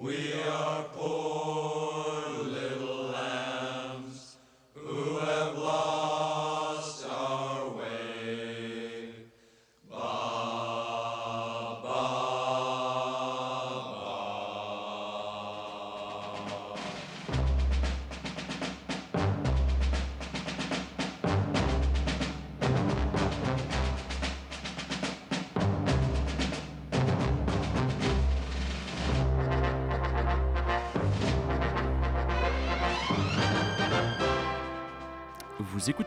We are poor.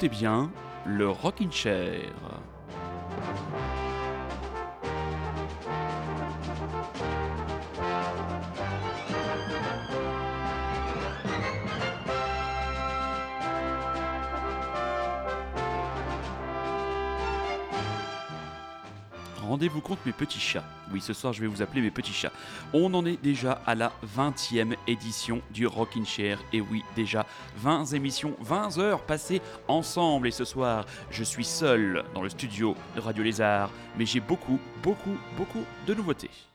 Écoutez bien le Rockin' Chair. Oui, ce soir je vais vous appeler mes petits chats. On en est déjà à la 20e édition du Rockin' Chair. Et oui, déjà 20 émissions, 20 heures passées ensemble. Et ce soir, je suis seul dans le studio de Radio Lézard. Mais j'ai beaucoup, beaucoup, beaucoup de nouveautés.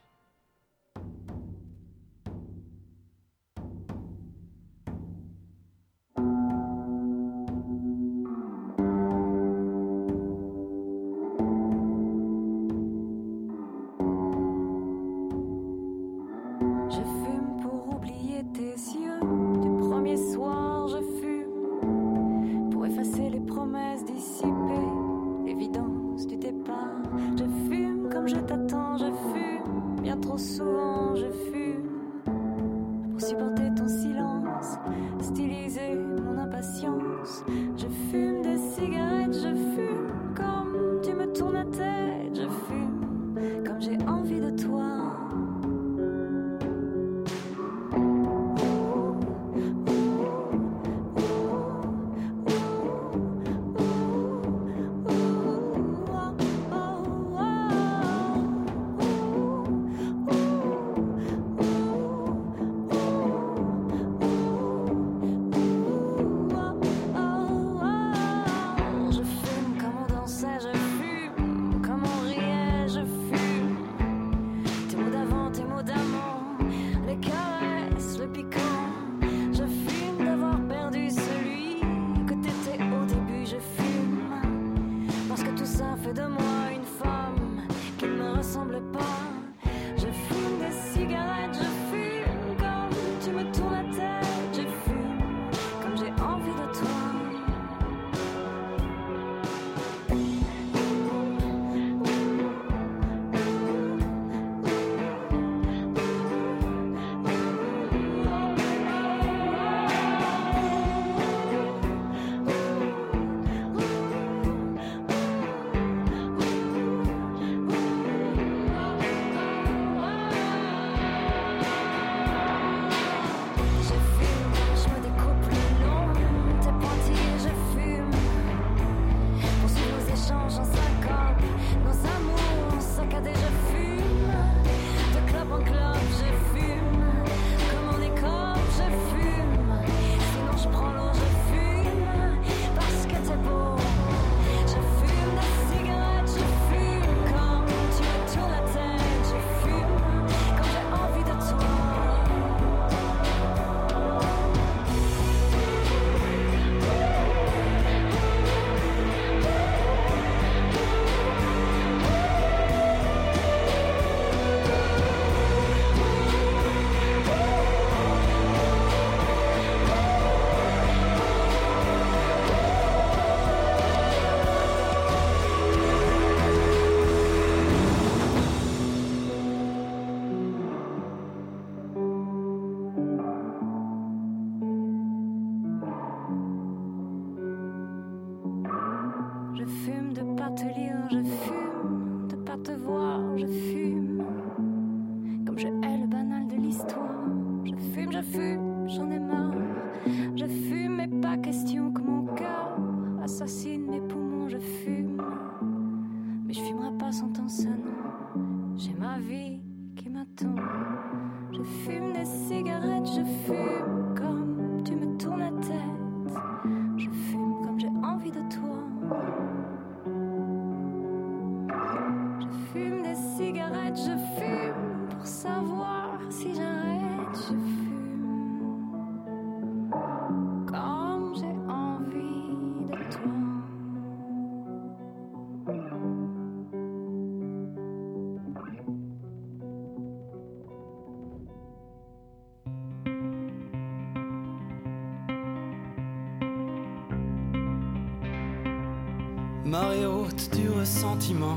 Du ressentiment,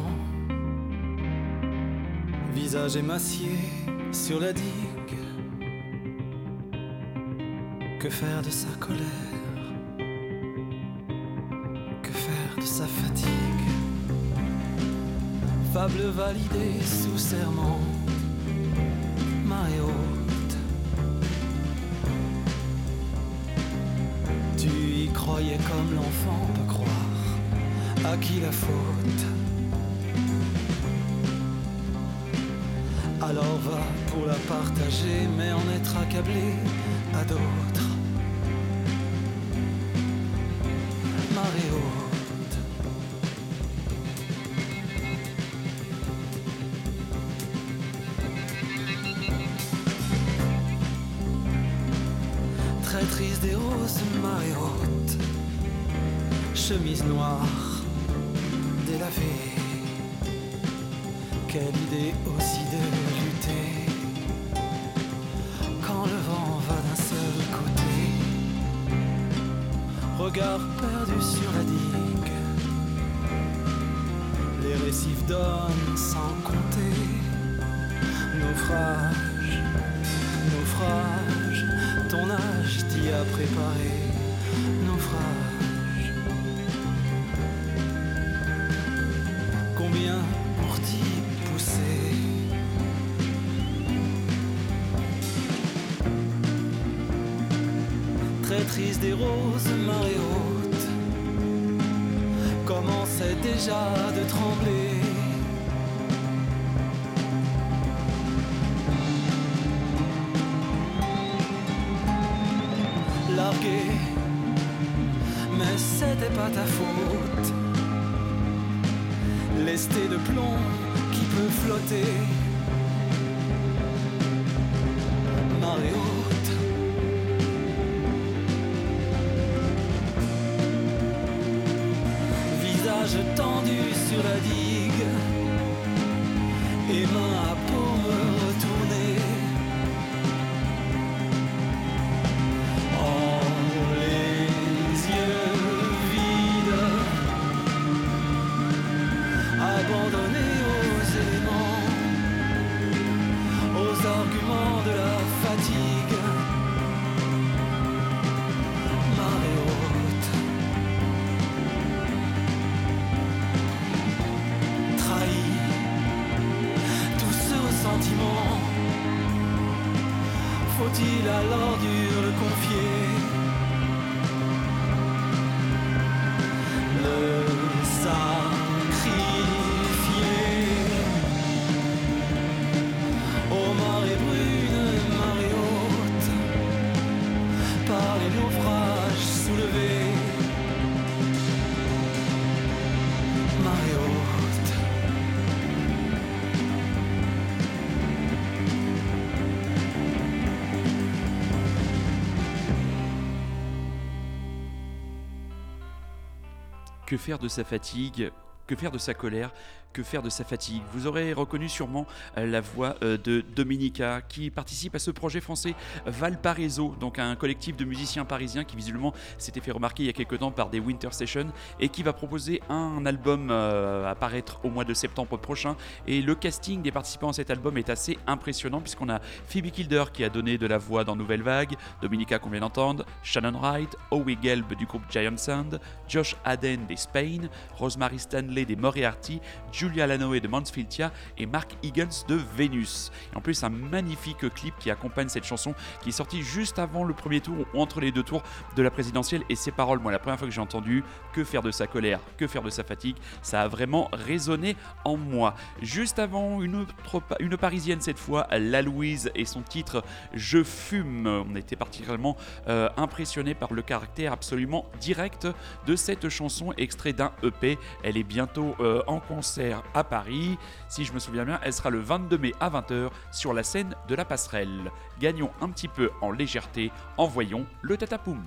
visage émacié sur la digue. Que faire de sa colère? Que faire de sa fatigue? Fable validée sous serment, marée haute. Tu y croyais comme l'enfant à qui la faute Alors va pour la partager, mais en être accablé à d'autres. Des roses, marée haute Commençait déjà de trembler Que faire de sa fatigue? Que faire de sa colère? Que faire de sa fatigue Vous aurez reconnu sûrement euh, la voix euh, de Dominica qui participe à ce projet français Valparaiso, donc un collectif de musiciens parisiens qui visiblement s'était fait remarquer il y a quelques temps par des Winter Sessions et qui va proposer un album euh, à paraître au mois de septembre prochain. Et le casting des participants à cet album est assez impressionnant puisqu'on a Phoebe Kilder qui a donné de la voix dans Nouvelle Vague, Dominica qu'on vient d'entendre, Shannon Wright, Howie Gelb du groupe Giant Sound, Josh Haden des Spain, Rosemary Stanley des Moriarty, Julia Lanoe de Mansfieldia et Mark Higgins de Vénus. Et en plus, un magnifique clip qui accompagne cette chanson qui est sorti juste avant le premier tour ou entre les deux tours de la présidentielle. Et ces paroles, moi, la première fois que j'ai entendu Que faire de sa colère, que faire de sa fatigue, ça a vraiment résonné en moi. Juste avant, une, autre, une parisienne cette fois, La Louise, et son titre Je fume. On était particulièrement euh, impressionné par le caractère absolument direct de cette chanson, extrait d'un EP. Elle est bientôt euh, en concert à Paris. Si je me souviens bien, elle sera le 22 mai à 20h sur la scène de la passerelle. Gagnons un petit peu en légèreté, envoyons le tatapoum.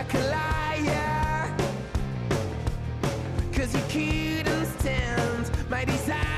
Like a liar. Cause you couldn't stand my desire.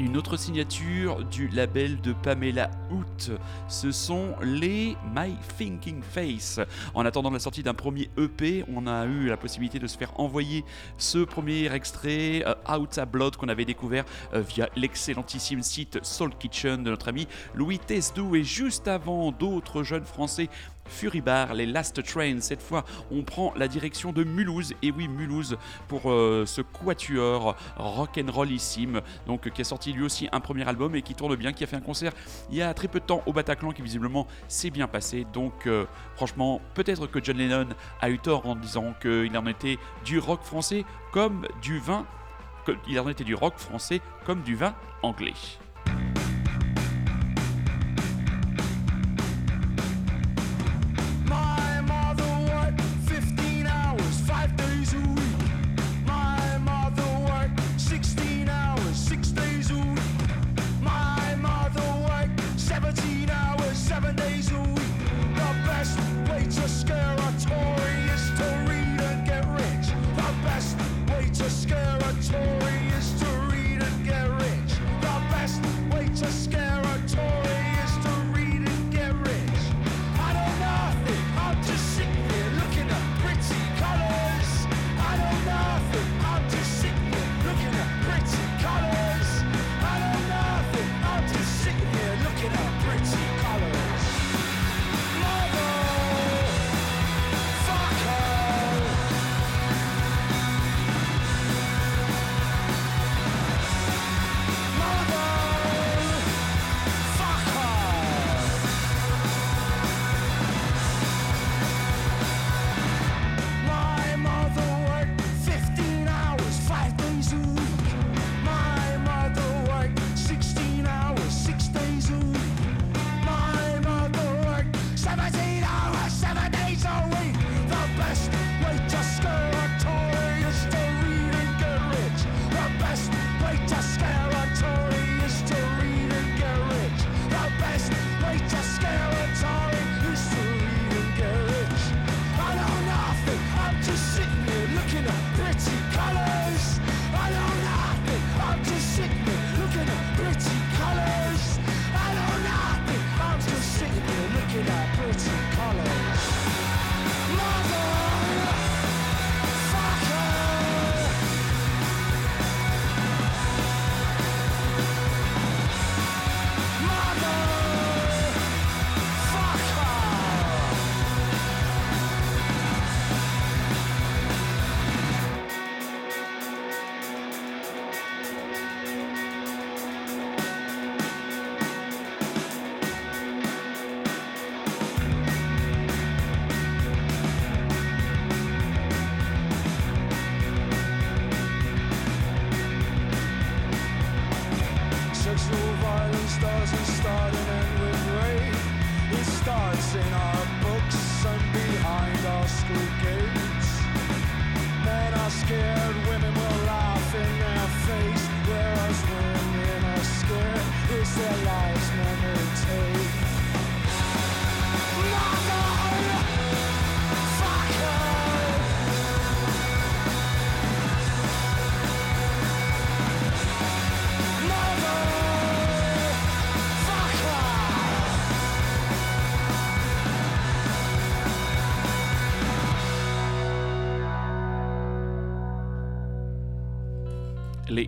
Une autre signature du label de Pamela Hoot, ce sont les My Thinking Face. En attendant la sortie d'un premier EP, on a eu la possibilité de se faire envoyer ce premier extrait, euh, Out a Blood, qu'on avait découvert euh, via l'excellentissime site Soul Kitchen de notre ami Louis Tesdou. Et juste avant, d'autres jeunes français Furibar, les Last Train. Cette fois, on prend la direction de Mulhouse. Et oui, Mulhouse pour euh, ce quatuor rock'n'rollissime, donc qui a sorti lui aussi un premier album et qui tourne bien, qui a fait un concert il y a très peu de temps au Bataclan, qui visiblement s'est bien passé. Donc, euh, franchement, peut-être que John Lennon a eu tort en disant qu'il en était du rock français comme du vin. que- Il en était du rock français comme du vin anglais.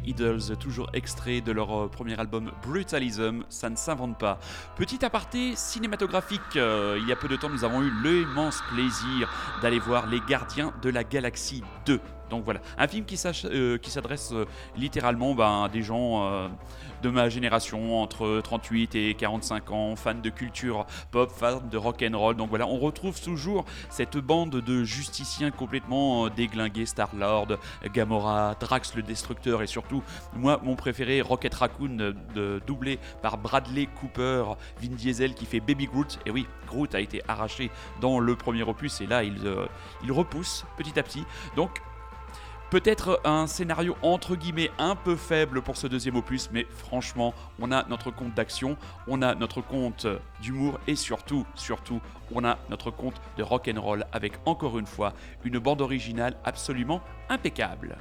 Idols, toujours extraits de leur euh, premier album Brutalism, ça ne s'invente pas. Petit aparté cinématographique, euh, il y a peu de temps nous avons eu l'immense plaisir d'aller voir Les Gardiens de la Galaxie 2. Donc voilà, un film qui euh, s'adresse littéralement ben, à des gens de ma génération, entre 38 et 45 ans, fans de culture pop, fans de rock and roll. Donc voilà, on retrouve toujours cette bande de justiciens complètement euh, déglingués, Star-Lord, Gamora, Drax le Destructeur et surtout, moi, mon préféré, Rocket Raccoon, euh, doublé par Bradley Cooper, Vin Diesel qui fait Baby Groot. Et oui, Groot a été arraché dans le premier opus et là, il, euh, il repousse petit à petit. Donc, Peut-être un scénario entre guillemets un peu faible pour ce deuxième opus, mais franchement, on a notre compte d'action, on a notre compte d'humour et surtout, surtout, on a notre compte de rock and roll avec encore une fois une bande originale absolument impeccable.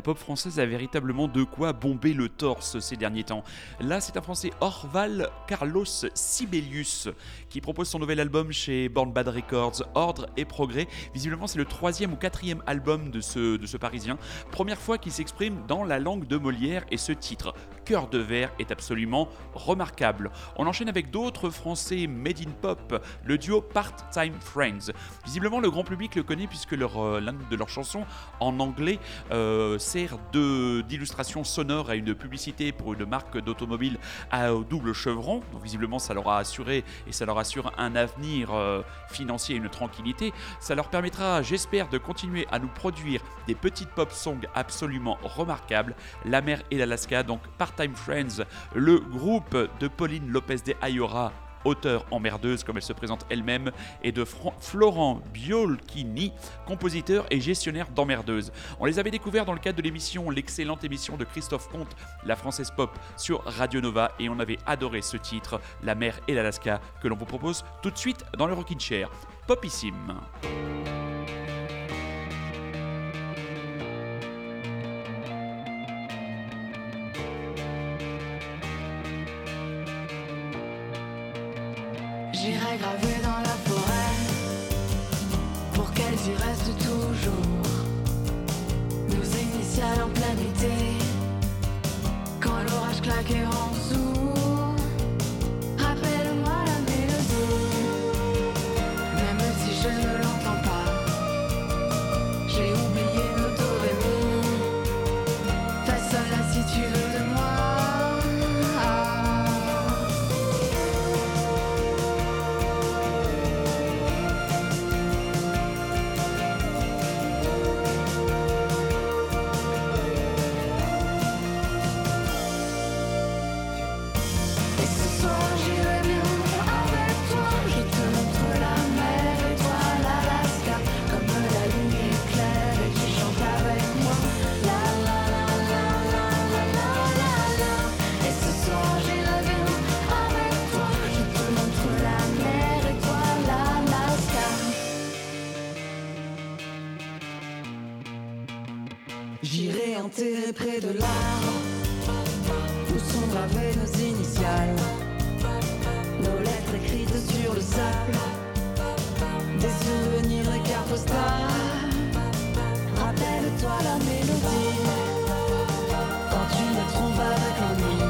La pop française a véritablement de quoi bomber le torse ces derniers temps. Là, c'est un français Orval Carlos Sibelius qui propose son nouvel album chez Born Bad Records, Ordre et Progrès. Visiblement, c'est le troisième ou quatrième album de ce, de ce Parisien. Première fois qu'il s'exprime dans la langue de Molière et ce titre, Cœur de verre, est absolument remarquable. On enchaîne avec d'autres français made in pop, le duo Part-Time Friends. Visiblement, le grand public le connaît puisque euh, l'un de leurs chansons en anglais euh, sert d'illustration sonore à une publicité pour une marque d'automobile à double chevron. Donc, visiblement, ça leur a assuré et ça leur assure un avenir euh, financier et une tranquillité. Ça leur permettra, j'espère, de continuer à nous produire des petites pop songs absolument remarquables. La mer et l'Alaska, donc Part-Time Friends, le groupe de Pauline Lopez de Ayora auteure emmerdeuse comme elle se présente elle-même, et de Florent Biolchini, compositeur et gestionnaire d'emmerdeuse. On les avait découverts dans le cadre de l'émission, l'excellente émission de Christophe Comte, La Française Pop, sur Radio Nova, et on avait adoré ce titre, La mer et l'Alaska, que l'on vous propose tout de suite dans le Rockin' Chair. Popissime. J'irai graver dans la forêt pour qu'elles y restent toujours. Nos initiales en plein été, quand l'orage claque près de l'arbre où sont gravées nos initiales, nos lettres écrites sur le sable, des souvenirs, des cartes postales. Rappelle-toi la mélodie quand tu me trompes avec l'ennui.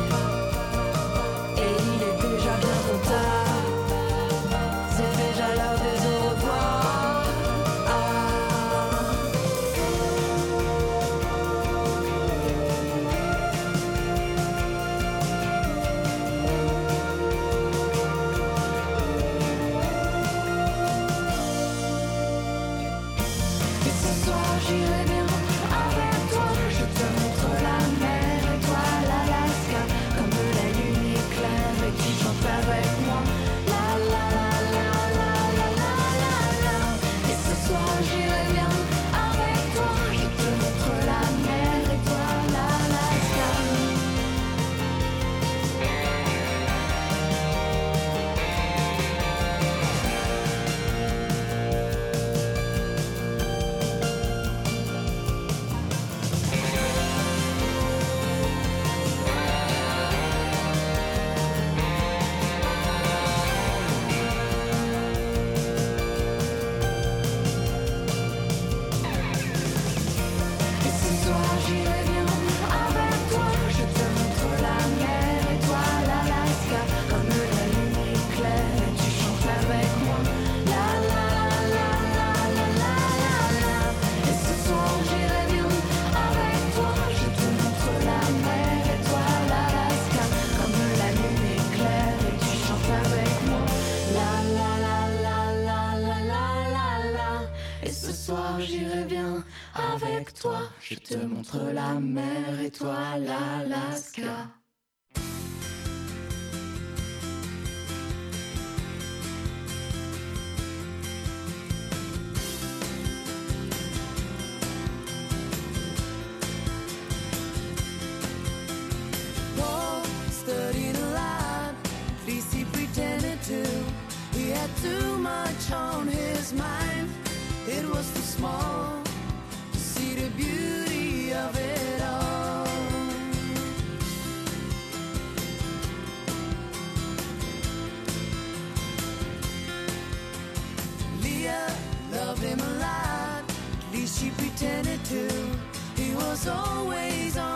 Always on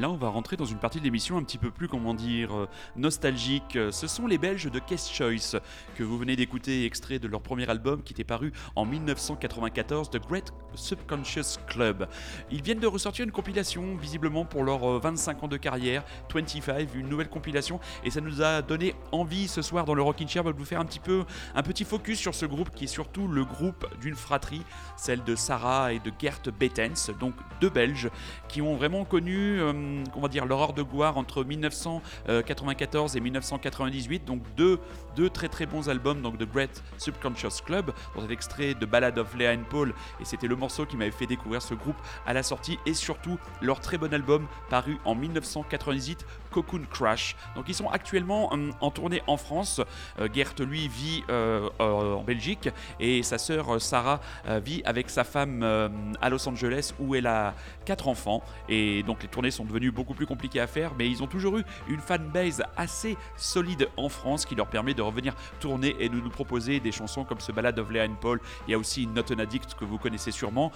Là, on va rentrer dans une partie de l'émission un petit peu plus, comment dire, euh, nostalgique. Euh, Ce sont les Belges de Case Choice que vous venez d'écouter, extrait de leur premier album qui était paru en 1994, The Great Subconscious Club. Ils viennent de ressortir une compilation, visiblement pour leurs euh, 25 ans de carrière, 25, une nouvelle compilation, et ça nous a donné envie ce soir dans le Rockin' Chair de vous faire un petit peu un petit focus sur ce groupe qui est surtout le groupe d'une fratrie, celle de Sarah et de Gert Bettens, donc deux Belges qui ont vraiment connu, euh, on va dire, de gloire entre 1994 et 1998. Donc deux, deux très très bons albums, donc The Great Subconscious Club, dans cet extrait de Ballad of Leah and Paul, et c'était le morceau qui m'avait fait découvrir ce groupe à la sortie, et surtout leur très bon album paru en 1998, Cocoon Crash. Donc ils sont actuellement hum, en tournée en France. Euh, Gert lui vit euh, euh, en Belgique et sa sœur euh, Sarah euh, vit avec sa femme euh, à Los Angeles où elle a quatre enfants et donc les tournées sont devenues beaucoup plus compliquées à faire mais ils ont toujours eu une fanbase assez solide en France qui leur permet de revenir tourner et nous proposer des chansons comme ce Ballad of Leah and Paul. Il y a aussi Not an Addict que vous connaissez sûrement.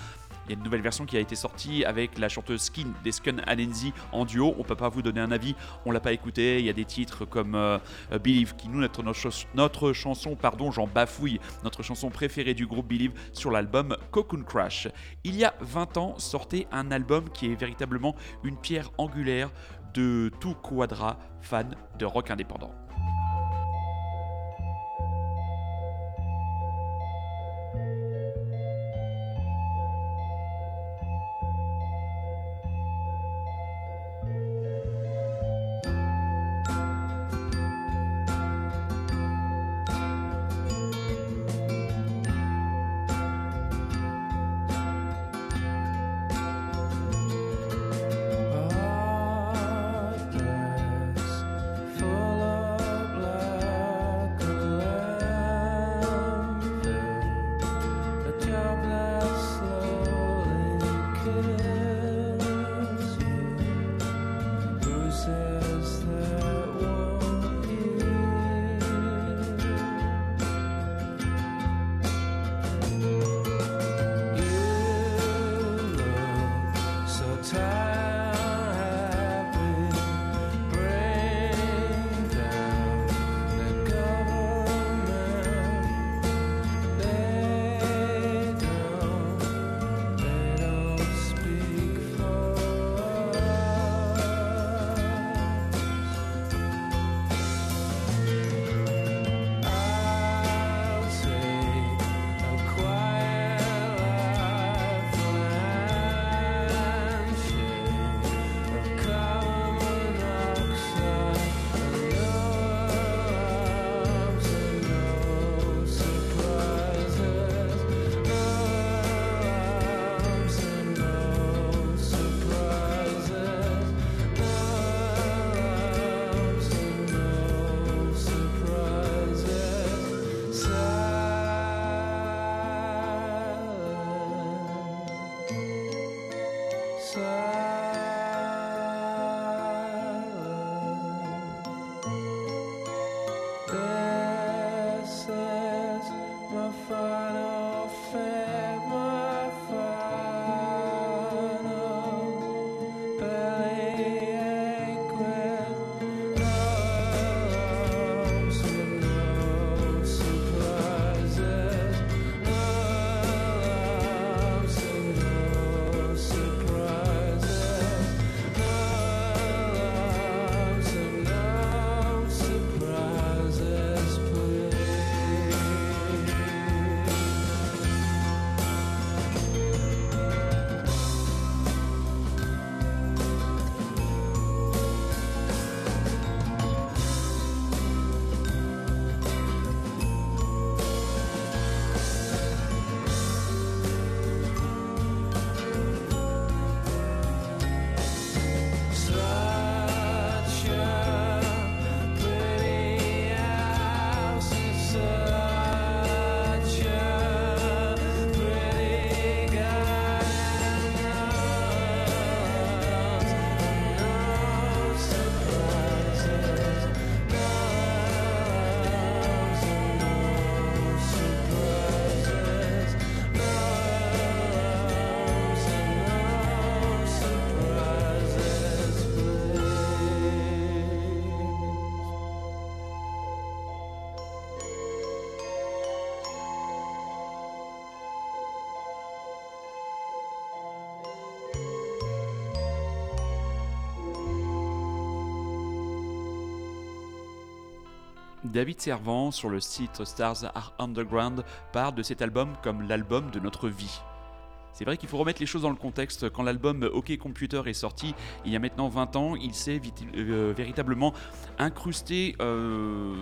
Il y a une nouvelle version qui a été sortie avec la chanteuse Skin des Skun Anenzi en duo. On peut pas vous donner un avis, on l'a pas écouté. Il y a des titres comme euh, Believe qui nous notre, notre, notre chanson, pardon, j'en bafouille, notre chanson préférée du groupe Believe sur l'album Cocoon Crash. Il y a 20 ans sortait un album qui est véritablement une pierre angulaire de tout quadra fan de rock indépendant. David Servant sur le site Stars Are Underground parle de cet album comme l'album de notre vie. C'est vrai qu'il faut remettre les choses dans le contexte. Quand l'album OK Computer est sorti, il y a maintenant 20 ans, il s'est euh, véritablement incrusté euh,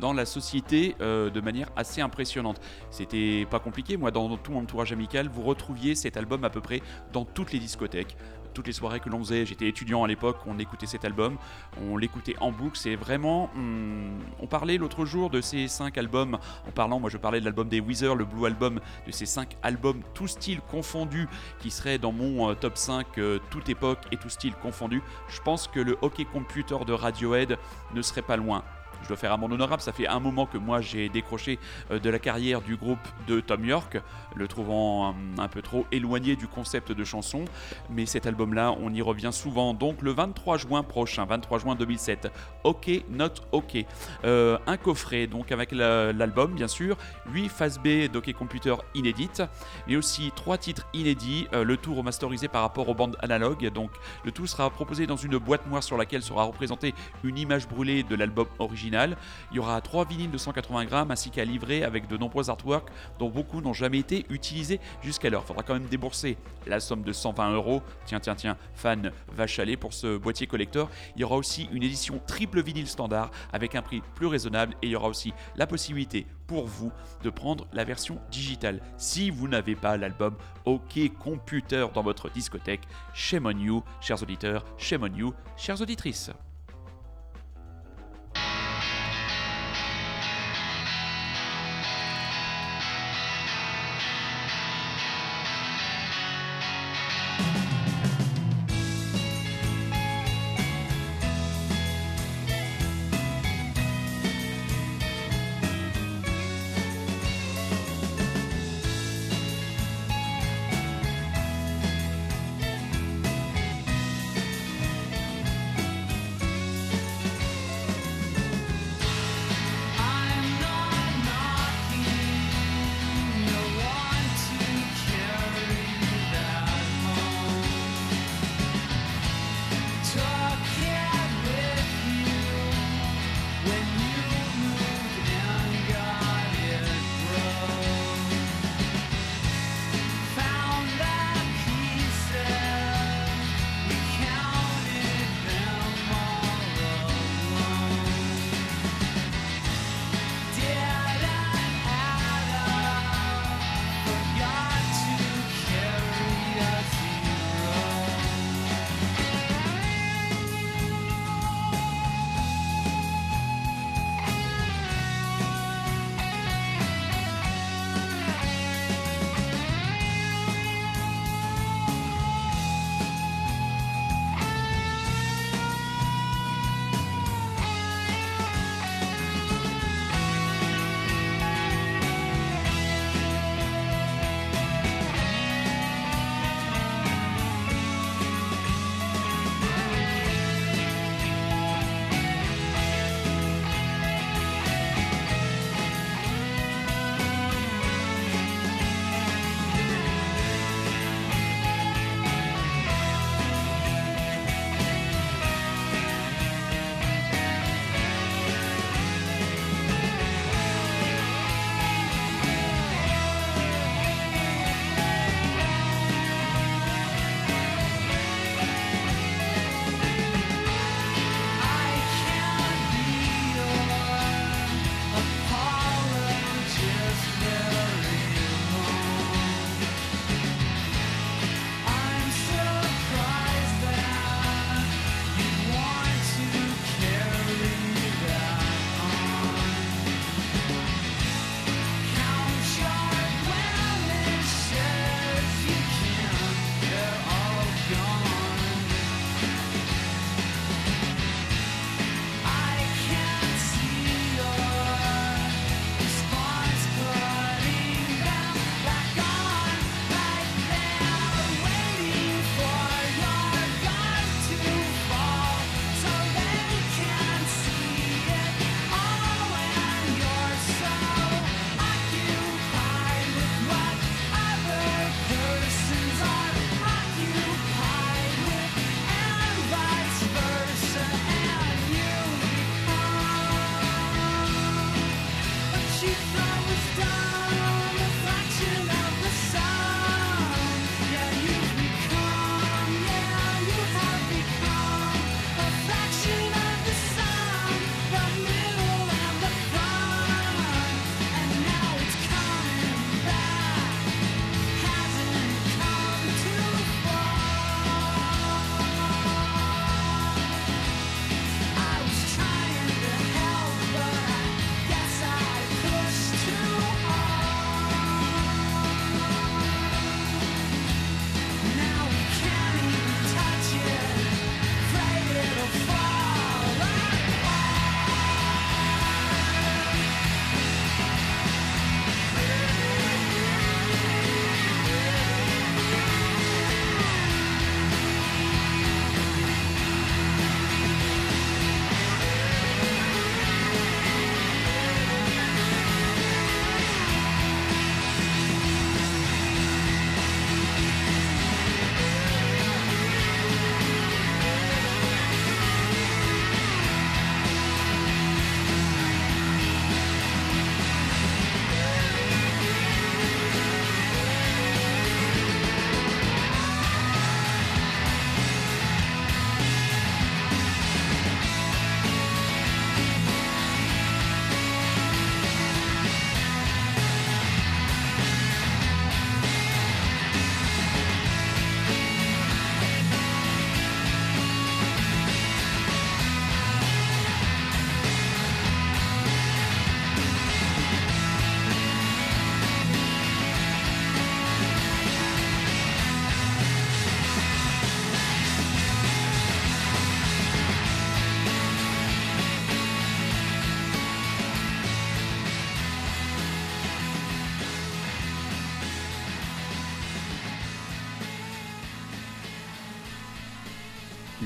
dans la société euh, de manière assez impressionnante. C'était pas compliqué, moi dans tout mon entourage amical, vous retrouviez cet album à peu près dans toutes les discothèques. Toutes les soirées que l'on faisait, j'étais étudiant à l'époque, on écoutait cet album, on l'écoutait en boucle, c'est vraiment... on parlait l'autre jour de ces cinq albums, en parlant, moi je parlais de l'album des Weezer, le Blue Album, de ces cinq albums, tous styles confondus, qui seraient dans mon euh, top 5, euh, toute époque et tout style confondu. Je pense que le Hockey Computer de Radiohead ne serait pas loin. Je dois faire un monde honorable, ça fait un moment que moi j'ai décroché euh, de la carrière du groupe de Tom York, le trouvant hum, un peu trop éloigné du concept de chanson. Mais cet album-là, on y revient souvent. Donc le 23 juin prochain, 23 juin 2007, OK, not OK. Euh, un coffret, donc avec la- l'album bien sûr, 8 phases B d'Hockey Computer inédites, mais aussi 3 titres inédits, euh, le tout remasterisé par rapport aux bandes analogues. Donc le tout sera proposé dans une boîte noire sur laquelle sera représentée une image brûlée de l'album original. Il y aura 3 vinyles de 180 grammes ainsi qu'à livrer avec de nombreux artworks dont beaucoup n'ont jamais été utilisés jusqu'alors. Il faudra quand même débourser la somme de 120 euros. Tiens, tiens, tiens, fan, va chaler pour ce boîtier collector. Il y aura aussi une édition triple vinyle standard avec un prix plus raisonnable et il y aura aussi la possibilité pour vous de prendre la version digitale. Si vous n'avez pas l'album OK Computer dans votre discothèque, shame on you, chers auditeurs, shame on you, chères auditrices.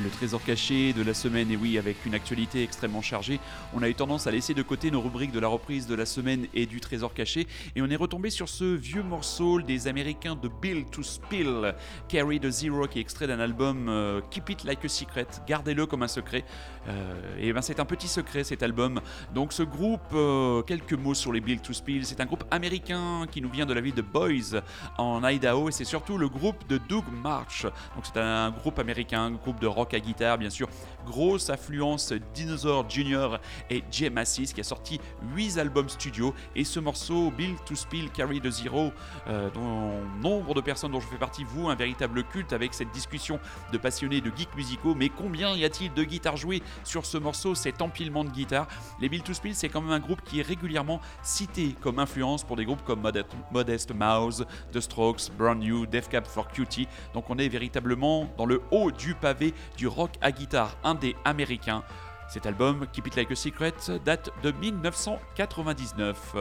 Le trésor caché de la semaine, et oui, avec une actualité extrêmement chargée, on a eu tendance à laisser de côté nos rubriques de la reprise de la semaine et du trésor caché, et on est retombé sur ce vieux morceau des Américains de Bill to Spill, Carry the Zero, qui est extrait d'un album euh, Keep It Like a Secret, gardez-le comme un secret. Euh, et ben c'est un petit secret cet album. Donc ce groupe, euh, quelques mots sur les Bill to Spill, c'est un groupe américain qui nous vient de la ville de Boise en Idaho, et c'est surtout le groupe de Doug March. Donc c'est un groupe américain, un groupe de rock à guitare, bien sûr. Grosse affluence Dinosaur Jr. et Jay Massis qui a sorti 8 albums studio. Et ce morceau, Bill to Spill Carry the Zero, euh, dont nombre de personnes dont je fais partie, vous, un véritable culte avec cette discussion de passionnés de geeks musicaux. Mais combien y a-t-il de guitares jouées sur ce morceau, cet empilement de guitares? Les Bill to Spill, c'est quand même un groupe qui est régulièrement cité comme influence pour des groupes comme Modest, Modest Mouse, The Strokes, Brand New, Def Cab for Cutie. Donc on est véritablement dans le haut du pavé du rock à guitare indé américain. Cet album, Keep It Like a Secret, date de 1999.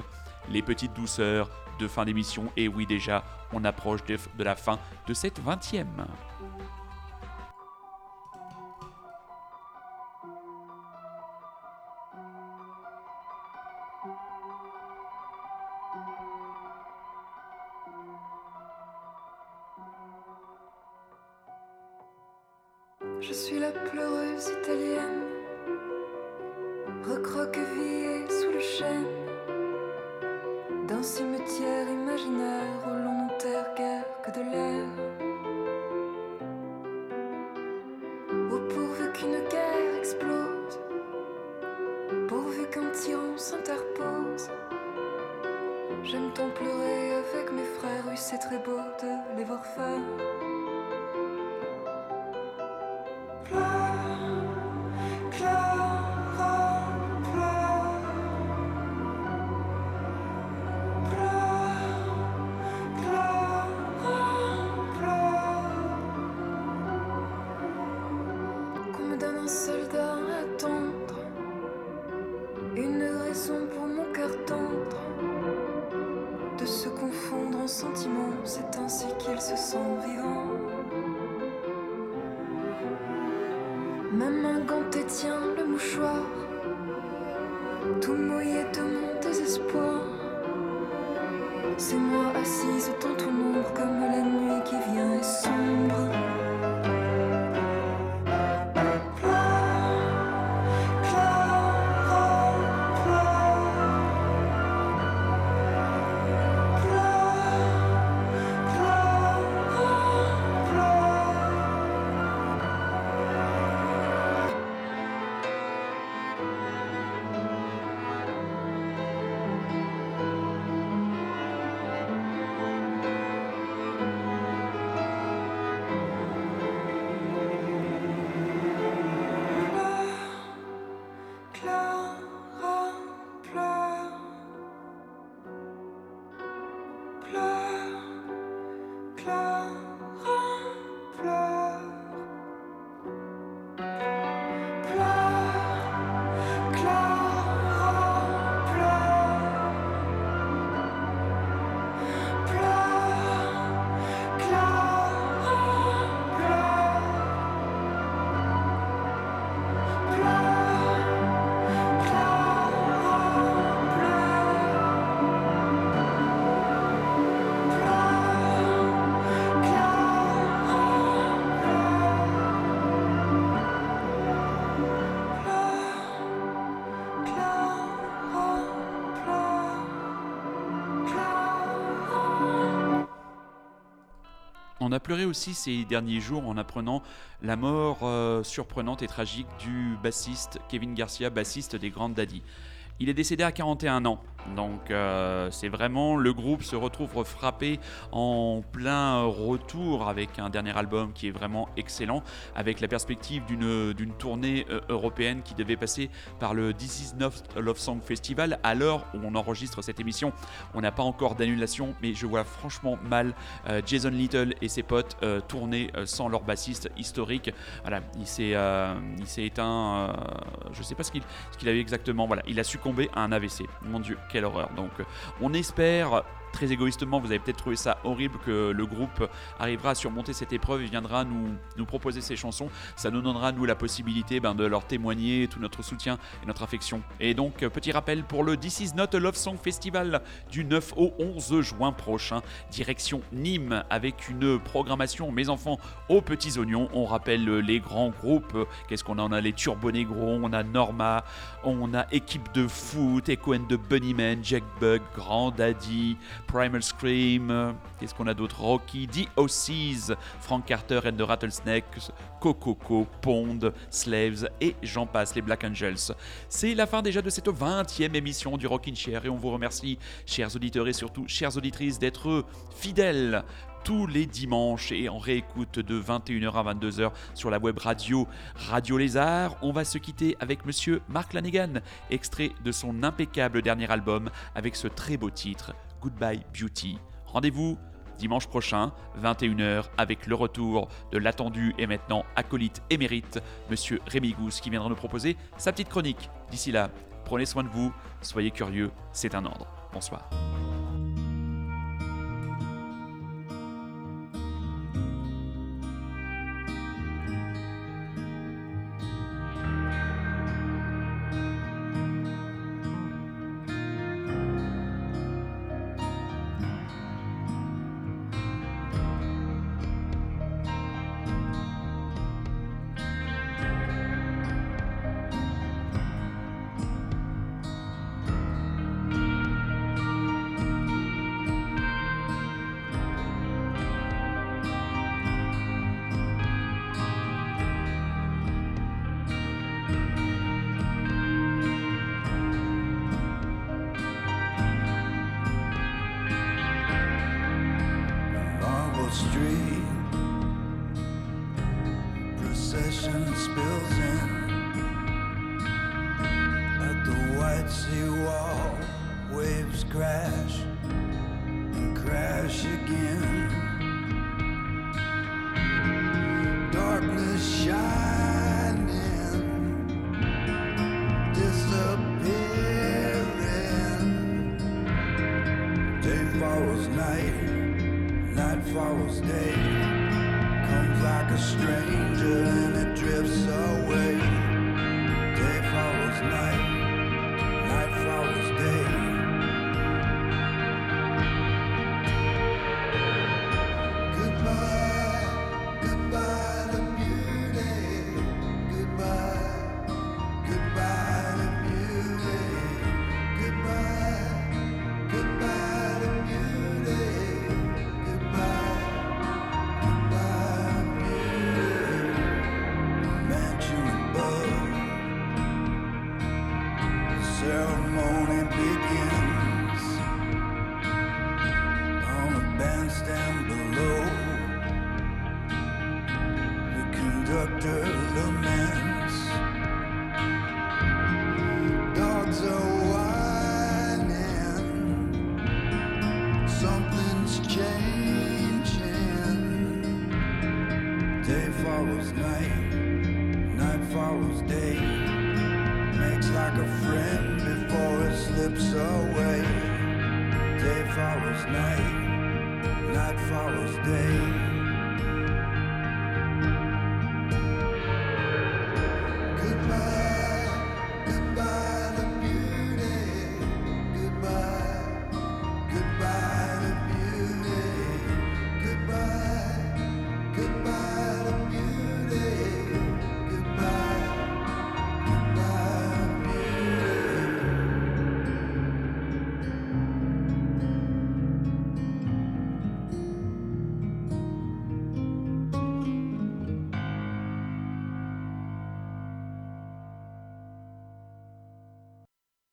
Les petites douceurs de fin d'émission, et oui déjà, on approche de, la fin de cette 20e. Je suis la pleureuse italienne, recroquevillée sous le chêne d'un cimetière imaginaire où l'on n'enterre guère que de l'air. On a pleuré aussi ces derniers jours en apprenant la mort euh, surprenante et tragique du bassiste Kevin Garcia, bassiste des Grandes Daddy. Il est décédé à 41 ans, donc euh, c'est vraiment le groupe se retrouve frappé en plein retour avec un dernier album qui est vraiment excellent, avec la perspective d'une tournée euh, européenne qui devait passer par le This Is Not a Love Song Festival. À l'heure où on enregistre cette émission, on n'a pas encore d'annulation, mais je vois franchement mal euh, Jason Little et ses potes tourner sans leur bassiste historique. Voilà, il s'est éteint, je sais pas ce qu'il qu'il avait exactement. Voilà, il a succombé à un AVC. Mon Dieu, quelle horreur. Donc, euh, on espère. Très égoïstement, vous avez peut-être trouvé ça horrible que le groupe arrivera à surmonter cette épreuve et viendra nous, nous proposer ces chansons. Ça nous donnera, nous, la possibilité ben, de leur témoigner tout notre soutien et notre affection. Et donc, petit rappel pour le This Is Not a Love Song Festival du 9 au 11 juin prochain, direction Nîmes, avec une programmation, mes enfants, aux petits oignons. On rappelle les grands groupes. Qu'est-ce qu'on a? On a les Turbo Negro, on a Norma, on a Équipe de foot, Echo and the Bunnymen, Jack Bug, Grand Daddy, Primal Scream, euh, qu'est-ce qu'on a d'autre? Rocky, The OCs, Frank Carter and the Rattlesnakes, Cococo, Pond, Slaves et j'en passe, les Black Angels. C'est la fin déjà de cette 20e émission du Rockin' Chair et on vous remercie, chers auditeurs et surtout chères auditrices, d'être fidèles tous les dimanches et en réécoute de 21h à 22h sur la web radio Radio Lézard. On va se quitter avec monsieur Mark Lanegan, extrait de son impeccable dernier album avec ce très beau titre Goodbye Beauty. Rendez-vous dimanche prochain, 21h, avec le retour de l'attendu et maintenant acolyte émérite, monsieur Rémi Gousse, qui viendra nous proposer sa petite chronique. D'ici là, prenez soin de vous, soyez curieux, c'est un ordre. Bonsoir. Comes like a stranger and it drifts away. Day follows night,